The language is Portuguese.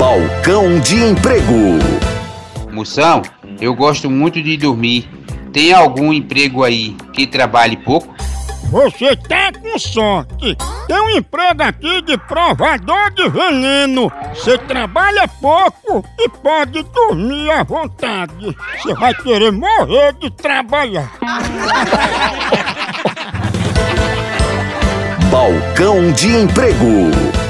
Balcão de Emprego. Moção, eu gosto muito de dormir. Tem algum emprego aí que trabalhe pouco? Você tá com sorte. Tem um emprego aqui de provador de veneno. Você trabalha pouco e pode dormir à vontade. Você vai querer morrer de trabalhar. Balcão de Emprego.